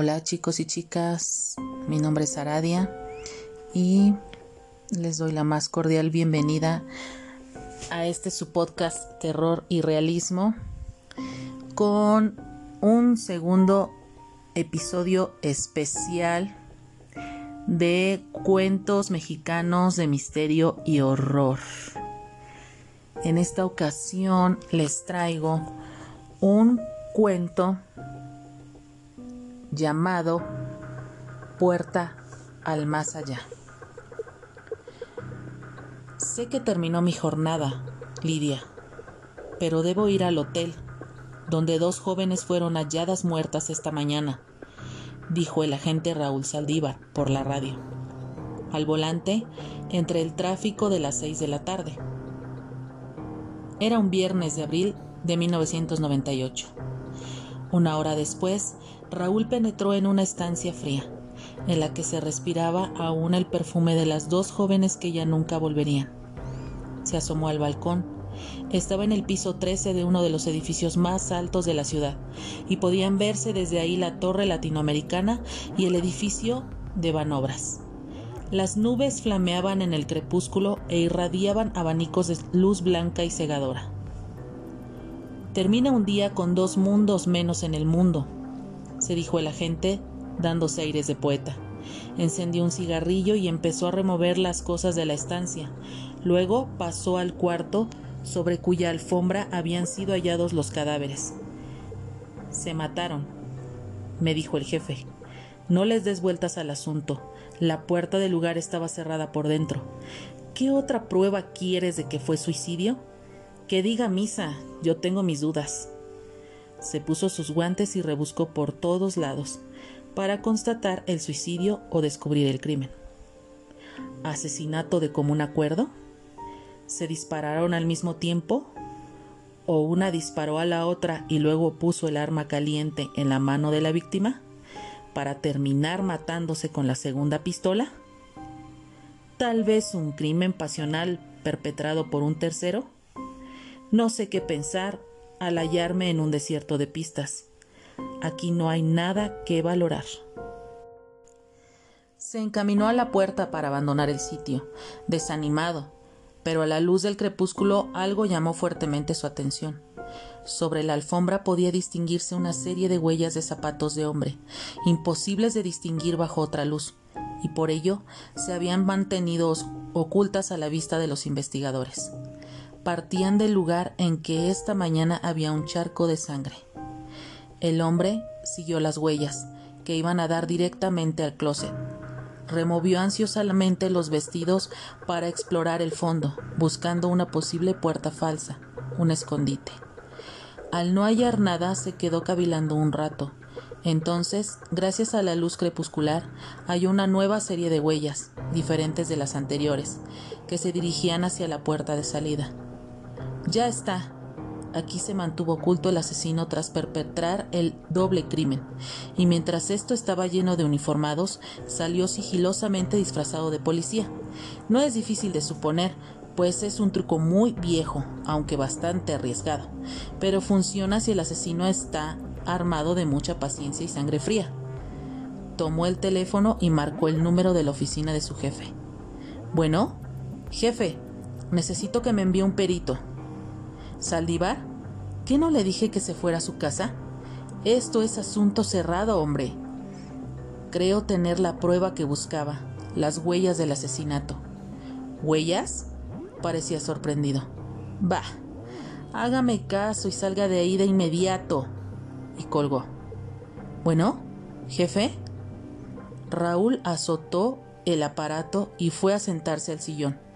Hola chicos y chicas, mi nombre es Aradia y les doy la más cordial bienvenida a este su podcast Terror y Realismo con un segundo episodio especial de cuentos mexicanos de misterio y horror. En esta ocasión les traigo un cuento llamado Puerta al Más Allá. Sé que terminó mi jornada, Lidia, pero debo ir al hotel, donde dos jóvenes fueron halladas muertas esta mañana, dijo el agente Raúl Saldívar por la radio. Al volante, entre el tráfico de las seis de la tarde. Era un viernes de abril de 1998. Una hora después, Raúl penetró en una estancia fría, en la que se respiraba aún el perfume de las dos jóvenes que ya nunca volverían. Se asomó al balcón. Estaba en el piso 13 de uno de los edificios más altos de la ciudad, y podían verse desde ahí la torre latinoamericana y el edificio de Banobras. Las nubes flameaban en el crepúsculo e irradiaban abanicos de luz blanca y cegadora. Termina un día con dos mundos menos en el mundo, se dijo el agente, dándose aires de poeta. Encendió un cigarrillo y empezó a remover las cosas de la estancia. Luego pasó al cuarto sobre cuya alfombra habían sido hallados los cadáveres. Se mataron, me dijo el jefe. No les des vueltas al asunto. La puerta del lugar estaba cerrada por dentro. ¿Qué otra prueba quieres de que fue suicidio? Que diga misa, yo tengo mis dudas. Se puso sus guantes y rebuscó por todos lados para constatar el suicidio o descubrir el crimen. ¿Asesinato de común acuerdo? ¿Se dispararon al mismo tiempo? ¿O una disparó a la otra y luego puso el arma caliente en la mano de la víctima para terminar matándose con la segunda pistola? ¿Tal vez un crimen pasional perpetrado por un tercero? No sé qué pensar al hallarme en un desierto de pistas. Aquí no hay nada que valorar. Se encaminó a la puerta para abandonar el sitio, desanimado, pero a la luz del crepúsculo algo llamó fuertemente su atención. Sobre la alfombra podía distinguirse una serie de huellas de zapatos de hombre, imposibles de distinguir bajo otra luz, y por ello se habían mantenido ocultas a la vista de los investigadores partían del lugar en que esta mañana había un charco de sangre. El hombre siguió las huellas, que iban a dar directamente al closet. Removió ansiosamente los vestidos para explorar el fondo, buscando una posible puerta falsa, un escondite. Al no hallar nada, se quedó cavilando un rato. Entonces, gracias a la luz crepuscular, halló una nueva serie de huellas, diferentes de las anteriores, que se dirigían hacia la puerta de salida. Ya está. Aquí se mantuvo oculto el asesino tras perpetrar el doble crimen, y mientras esto estaba lleno de uniformados, salió sigilosamente disfrazado de policía. No es difícil de suponer, pues es un truco muy viejo, aunque bastante arriesgado, pero funciona si el asesino está armado de mucha paciencia y sangre fría. Tomó el teléfono y marcó el número de la oficina de su jefe. Bueno, jefe, necesito que me envíe un perito. Saldívar, ¿qué no le dije que se fuera a su casa? Esto es asunto cerrado, hombre. Creo tener la prueba que buscaba, las huellas del asesinato. ¿Huellas? parecía sorprendido. Bah, hágame caso y salga de ahí de inmediato. Y colgó. Bueno, jefe. Raúl azotó el aparato y fue a sentarse al sillón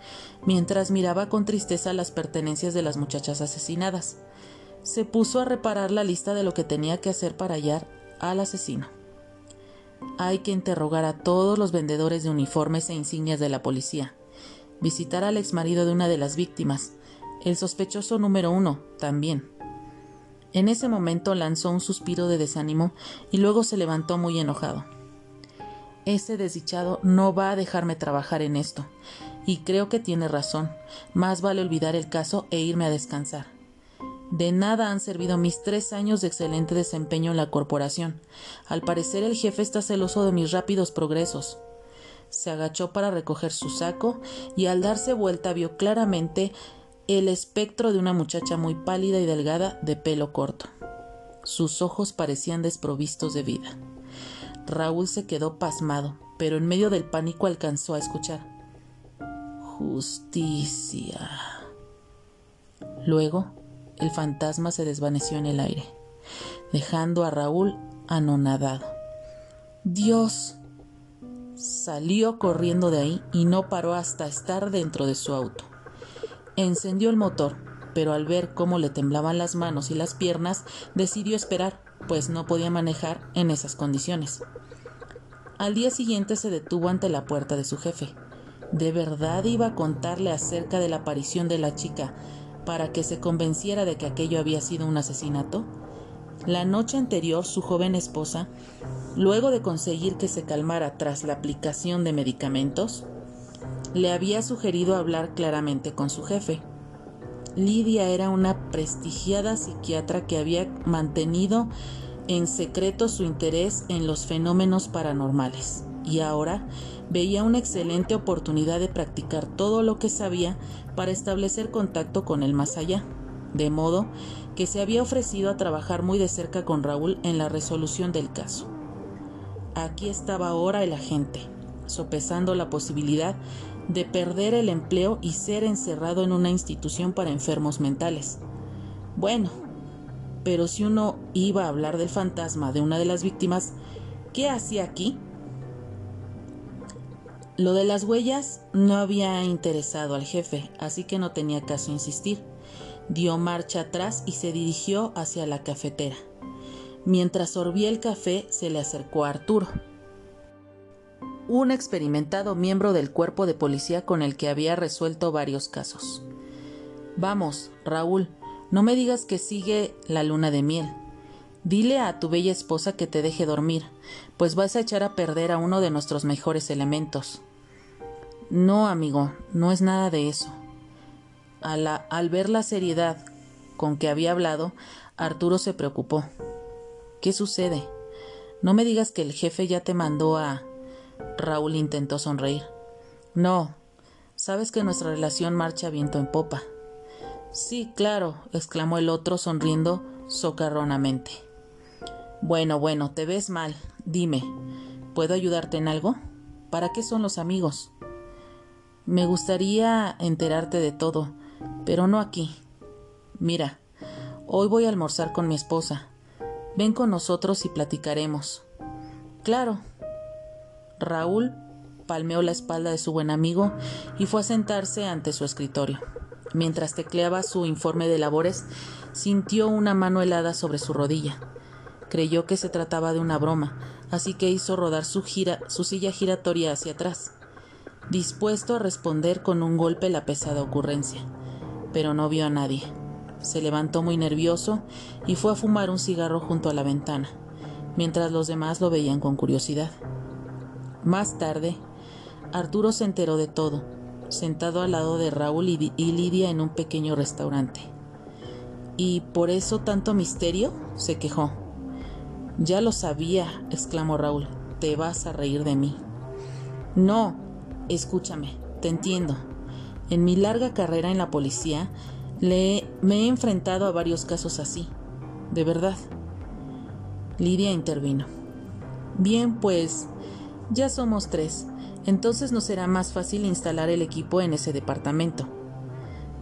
mientras miraba con tristeza las pertenencias de las muchachas asesinadas. Se puso a reparar la lista de lo que tenía que hacer para hallar al asesino. Hay que interrogar a todos los vendedores de uniformes e insignias de la policía, visitar al exmarido de una de las víctimas, el sospechoso número uno también. En ese momento lanzó un suspiro de desánimo y luego se levantó muy enojado. Ese desdichado no va a dejarme trabajar en esto. Y creo que tiene razón. Más vale olvidar el caso e irme a descansar. De nada han servido mis tres años de excelente desempeño en la corporación. Al parecer el jefe está celoso de mis rápidos progresos. Se agachó para recoger su saco y al darse vuelta vio claramente el espectro de una muchacha muy pálida y delgada de pelo corto. Sus ojos parecían desprovistos de vida. Raúl se quedó pasmado, pero en medio del pánico alcanzó a escuchar. Justicia. Luego el fantasma se desvaneció en el aire, dejando a Raúl anonadado. Dios. Salió corriendo de ahí y no paró hasta estar dentro de su auto. Encendió el motor, pero al ver cómo le temblaban las manos y las piernas, decidió esperar, pues no podía manejar en esas condiciones. Al día siguiente se detuvo ante la puerta de su jefe. ¿De verdad iba a contarle acerca de la aparición de la chica para que se convenciera de que aquello había sido un asesinato? La noche anterior su joven esposa, luego de conseguir que se calmara tras la aplicación de medicamentos, le había sugerido hablar claramente con su jefe. Lidia era una prestigiada psiquiatra que había mantenido en secreto su interés en los fenómenos paranormales y ahora veía una excelente oportunidad de practicar todo lo que sabía para establecer contacto con el más allá, de modo que se había ofrecido a trabajar muy de cerca con Raúl en la resolución del caso. Aquí estaba ahora el agente, sopesando la posibilidad de perder el empleo y ser encerrado en una institución para enfermos mentales. Bueno, pero si uno iba a hablar del fantasma de una de las víctimas, ¿qué hacía aquí? Lo de las huellas no había interesado al jefe, así que no tenía caso insistir. Dio marcha atrás y se dirigió hacia la cafetera. Mientras sorbía el café, se le acercó a Arturo, un experimentado miembro del cuerpo de policía con el que había resuelto varios casos. Vamos, Raúl, no me digas que sigue la luna de miel. Dile a tu bella esposa que te deje dormir, pues vas a echar a perder a uno de nuestros mejores elementos. No, amigo, no es nada de eso. al ver la seriedad con que había hablado, Arturo se preocupó. ¿Qué sucede? No me digas que el jefe ya te mandó a... Raúl intentó sonreír. No, sabes que nuestra relación marcha viento en popa. Sí, claro, exclamó el otro sonriendo socarronamente. Bueno, bueno, te ves mal. Dime, ¿puedo ayudarte en algo? ¿Para qué son los amigos? Me gustaría enterarte de todo, pero no aquí. Mira, hoy voy a almorzar con mi esposa. Ven con nosotros y platicaremos. Claro. Raúl palmeó la espalda de su buen amigo y fue a sentarse ante su escritorio. Mientras tecleaba su informe de labores, sintió una mano helada sobre su rodilla. Creyó que se trataba de una broma, así que hizo rodar su, su silla giratoria hacia atrás, dispuesto a responder con un golpe la pesada ocurrencia. Pero no vio a nadie. Se levantó muy nervioso y fue a fumar un cigarro junto a la ventana, mientras los demás lo veían con curiosidad. Más tarde, Arturo se enteró de todo, sentado al lado de Raúl y Lidia en un pequeño restaurante. ¿Y por eso tanto misterio? se quejó. Ya lo sabía, exclamó Raúl. Te vas a reír de mí. No, escúchame, te entiendo. En mi larga carrera en la policía, le, me he enfrentado a varios casos así. De verdad. Lidia intervino. Bien, pues ya somos tres. Entonces nos será más fácil instalar el equipo en ese departamento.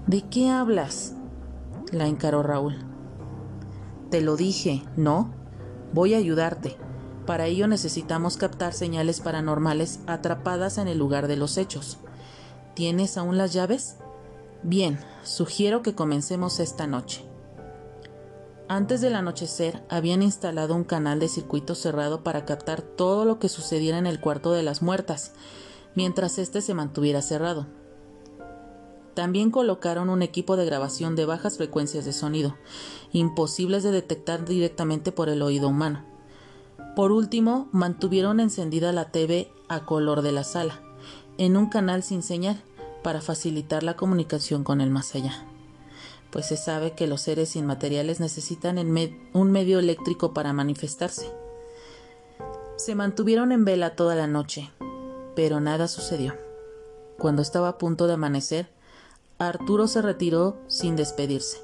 ¿De qué hablas? la encaró Raúl. Te lo dije, ¿no? Voy a ayudarte. Para ello necesitamos captar señales paranormales atrapadas en el lugar de los hechos. ¿Tienes aún las llaves? Bien, sugiero que comencemos esta noche. Antes del anochecer habían instalado un canal de circuito cerrado para captar todo lo que sucediera en el cuarto de las muertas, mientras éste se mantuviera cerrado. También colocaron un equipo de grabación de bajas frecuencias de sonido, imposibles de detectar directamente por el oído humano. Por último, mantuvieron encendida la TV a color de la sala, en un canal sin señal, para facilitar la comunicación con el más allá. pues se sabe que los seres inmateriales necesitan un medio eléctrico para manifestarse. Se mantuvieron en vela toda la noche, pero nada sucedió. Cuando estaba a punto de amanecer, Arturo se retiró sin despedirse,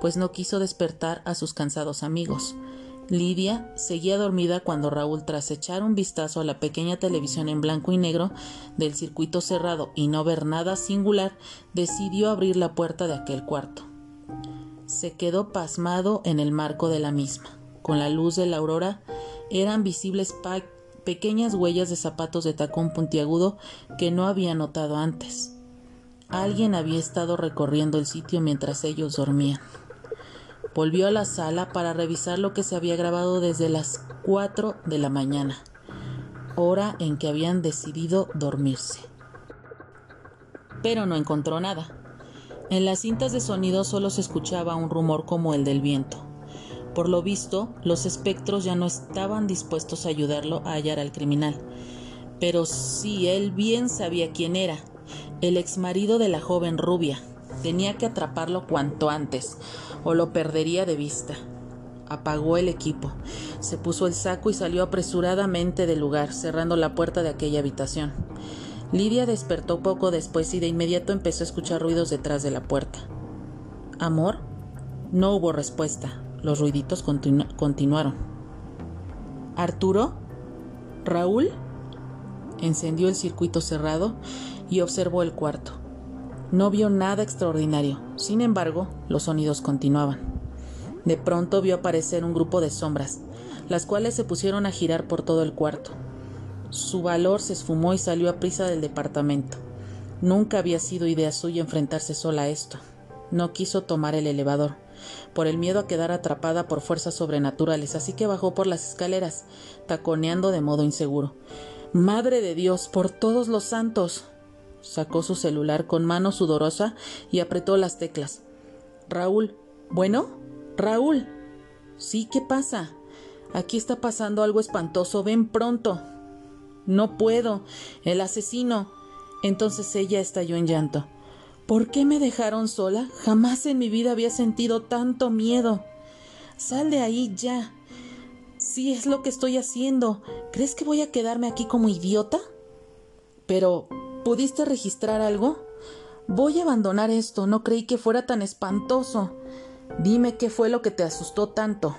pues no quiso despertar a sus cansados amigos. Lidia seguía dormida cuando Raúl, tras echar un vistazo a la pequeña televisión en blanco y negro del circuito cerrado y no ver nada singular, decidió abrir la puerta de aquel cuarto. Se quedó pasmado en el marco de la misma. Con la luz de la aurora eran visibles pequeñas huellas de zapatos de tacón puntiagudo que no había notado antes. Alguien había estado recorriendo el sitio mientras ellos dormían. Volvió a la sala para revisar lo que se había grabado desde las cuatro de la mañana, hora en que habían decidido dormirse. Pero no encontró nada. En las cintas de sonido solo se escuchaba un rumor como el del viento. Por lo visto, los espectros ya no estaban dispuestos a ayudarlo a hallar al criminal. Pero sí, él bien sabía quién era, el exmarido de la joven rubia. Tenía que atraparlo cuanto antes, o lo perdería de vista. Apagó el equipo, se puso el saco y salió apresuradamente del lugar, cerrando la puerta de aquella habitación. Lidia despertó poco después y de inmediato empezó a escuchar ruidos detrás de la puerta. ¿Amor? No hubo respuesta. Los ruiditos continuaron. ¿Arturo? ¿Raúl? Encendió el circuito cerrado y observó el cuarto. No vio nada extraordinario, sin embargo, los sonidos continuaban. De pronto vio aparecer un grupo de sombras, las cuales se pusieron a girar por todo el cuarto. Su valor se esfumó y salió a prisa del departamento. Nunca había sido idea suya enfrentarse sola a esto. No quiso tomar el elevador, por el miedo a quedar atrapada por fuerzas sobrenaturales, así que bajó por las escaleras, taconeando de modo inseguro. Madre de Dios, por todos los santos. Sacó su celular con mano sudorosa y apretó las teclas. Raúl. ¿Bueno? Raúl. Sí, ¿qué pasa? Aquí está pasando algo espantoso. Ven pronto. No puedo. El asesino. Entonces ella estalló en llanto. ¿Por qué me dejaron sola? Jamás en mi vida había sentido tanto miedo. Sal de ahí ya. Sí, es lo que estoy haciendo. ¿Crees que voy a quedarme aquí como idiota? Pero, ¿Pudiste registrar algo? Voy a abandonar esto, no creí que fuera tan espantoso. Dime qué fue lo que te asustó tanto.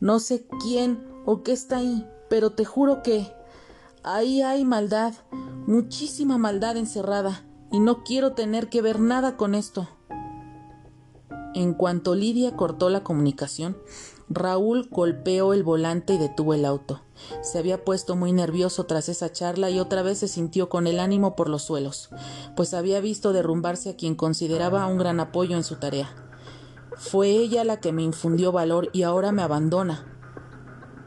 No sé quién o qué está ahí, pero te juro que ahí hay maldad, muchísima maldad encerrada, y no quiero tener que ver nada con esto. En cuanto Lidia cortó la comunicación, Raúl golpeó el volante y detuvo el auto. Se había puesto muy nervioso tras esa charla y otra vez se sintió con el ánimo por los suelos, pues había visto derrumbarse a quien consideraba un gran apoyo en su tarea. Fue ella la que me infundió valor y ahora me abandona.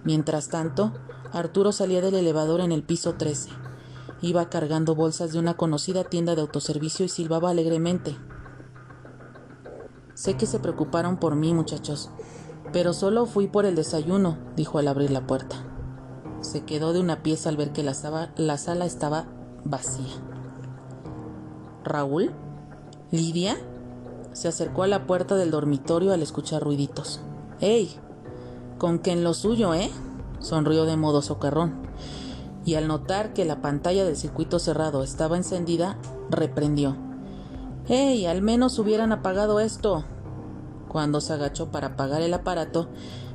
Mientras tanto, Arturo salía del elevador en el piso 13. Iba cargando bolsas de una conocida tienda de autoservicio y silbaba alegremente. Sé que se preocuparon por mí, muchachos, pero solo fui por el desayuno, dijo al abrir la puerta. Se quedó de una pieza al ver que la, sala estaba vacía. ¿Raúl? ¿Lidia? Se acercó a la puerta del dormitorio al escuchar ruiditos. ¡Ey! Con que en lo suyo, ¿eh? Sonrió de modo socarrón. Y al notar que la pantalla del circuito cerrado estaba encendida, reprendió. ¡Ey! Al menos hubieran apagado esto. Cuando se agachó para apagar el aparato,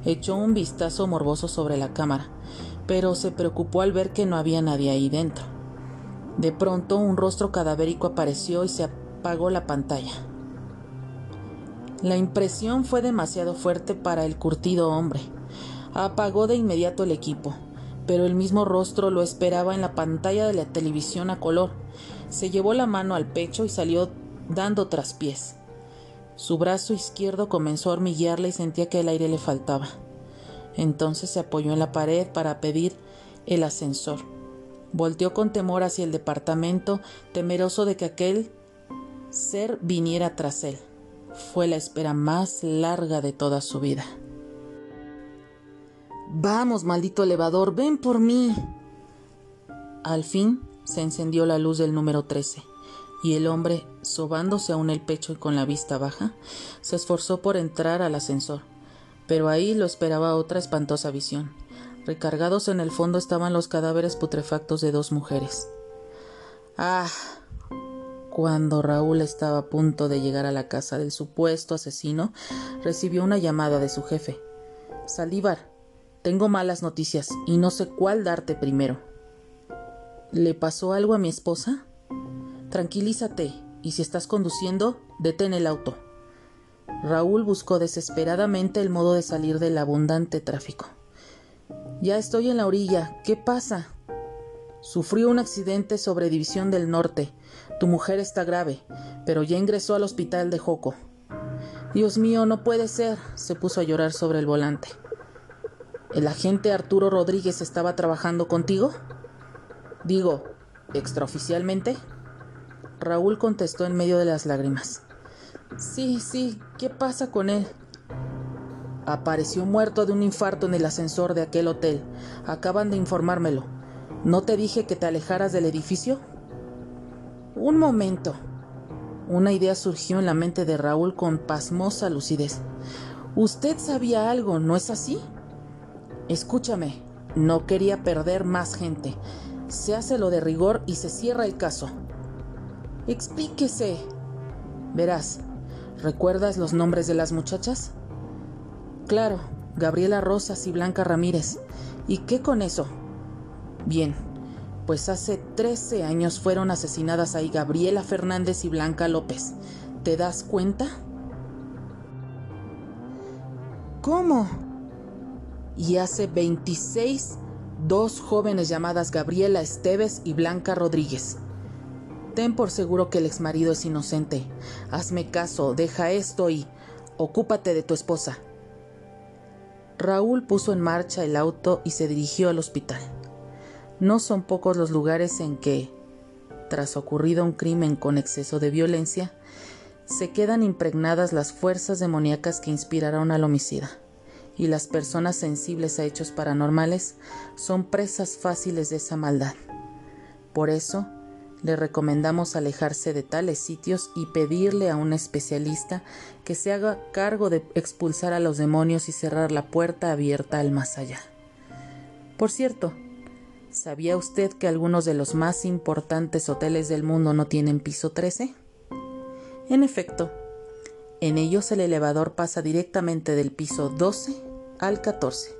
echó un vistazo morboso sobre la cámara pero se preocupó al ver que no había nadie ahí dentro. De pronto un rostro cadavérico apareció y se apagó la pantalla. La impresión fue demasiado fuerte para el curtido hombre. Apagó de inmediato el equipo, pero el mismo rostro lo esperaba en la pantalla de la televisión a color. Se llevó la mano al pecho y salió dando traspiés. Su brazo izquierdo comenzó a hormiguearle y sentía que el aire le faltaba. Entonces se apoyó en la pared para pedir el ascensor. Volteó con temor hacia el departamento, temeroso de que aquel ser viniera tras él. Fue la espera más larga de toda su vida. Vamos, maldito elevador, ven por mí. Al fin se encendió la luz del número 13. y el hombre, sobándose aún el pecho y con la vista baja, se esforzó por entrar al ascensor. Pero ahí lo esperaba otra espantosa visión. Recargados en el fondo estaban los cadáveres putrefactos de dos mujeres. Ah. Cuando Raúl estaba a punto de llegar a la casa del supuesto asesino, recibió una llamada de su jefe. Salívar, tengo malas noticias y no sé cuál darte primero. ¿Le pasó algo a mi esposa? Tranquilízate y si estás conduciendo, detén el auto. Raúl buscó desesperadamente el modo de salir del abundante tráfico. Ya estoy en la orilla. ¿Qué pasa? Sufrió un accidente sobre División del Norte. Tu mujer está grave, pero ya ingresó al hospital de Joco. Dios mío, no puede ser. se puso a llorar sobre el volante. ¿El agente Arturo Rodríguez estaba trabajando contigo? Digo, extraoficialmente. Raúl contestó en medio de las lágrimas. Sí, sí, ¿qué pasa con él? Apareció muerto de un infarto en el ascensor de aquel hotel. Acaban de informármelo. ¿No te dije que te alejaras del edificio? Un momento. Una idea surgió en la mente de Raúl con pasmosa lucidez. Usted sabía algo, ¿no es así? Escúchame, no quería perder más gente. Se hace lo de rigor y se cierra el caso. Explíquese. Verás, ¿recuerdas los nombres de las muchachas? Claro, Gabriela Rosas y Blanca Ramírez. ¿Y qué con eso? Bien, pues hace 13 años fueron asesinadas ahí Gabriela Fernández y Blanca López. ¿Te das cuenta? ¿Cómo? Y hace 26, dos jóvenes llamadas Gabriela Esteves y Blanca Rodríguez. Ten por seguro que el exmarido es inocente. Hazme caso, deja esto y ocúpate de tu esposa. Raúl puso en marcha el auto y se dirigió al hospital. No son pocos los lugares en que, tras ocurrido un crimen con exceso de violencia, se quedan impregnadas las fuerzas demoníacas que inspiraron al homicida, y las personas sensibles a hechos paranormales son presas fáciles de esa maldad. Por eso, le recomendamos alejarse de tales sitios y pedirle a un especialista que se haga cargo de expulsar a los demonios y cerrar la puerta abierta al más allá. Por cierto, ¿Sabía usted que algunos de los más importantes hoteles del mundo no tienen piso 13? En efecto, en ellos el elevador pasa directamente del piso 12 al 14.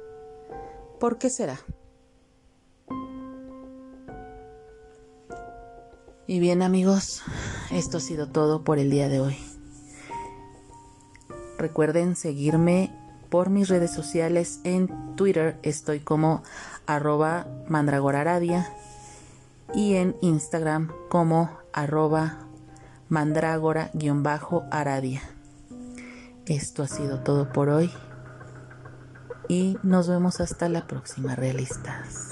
¿Por qué será? Y bien amigos, esto ha sido todo por el día de hoy. Recuerden seguirme por mis redes sociales. En Twitter estoy como arroba mandragoraradia y en Instagram como arroba mandragora-aradia. Esto ha sido todo por hoy y nos vemos hasta la próxima, realistas.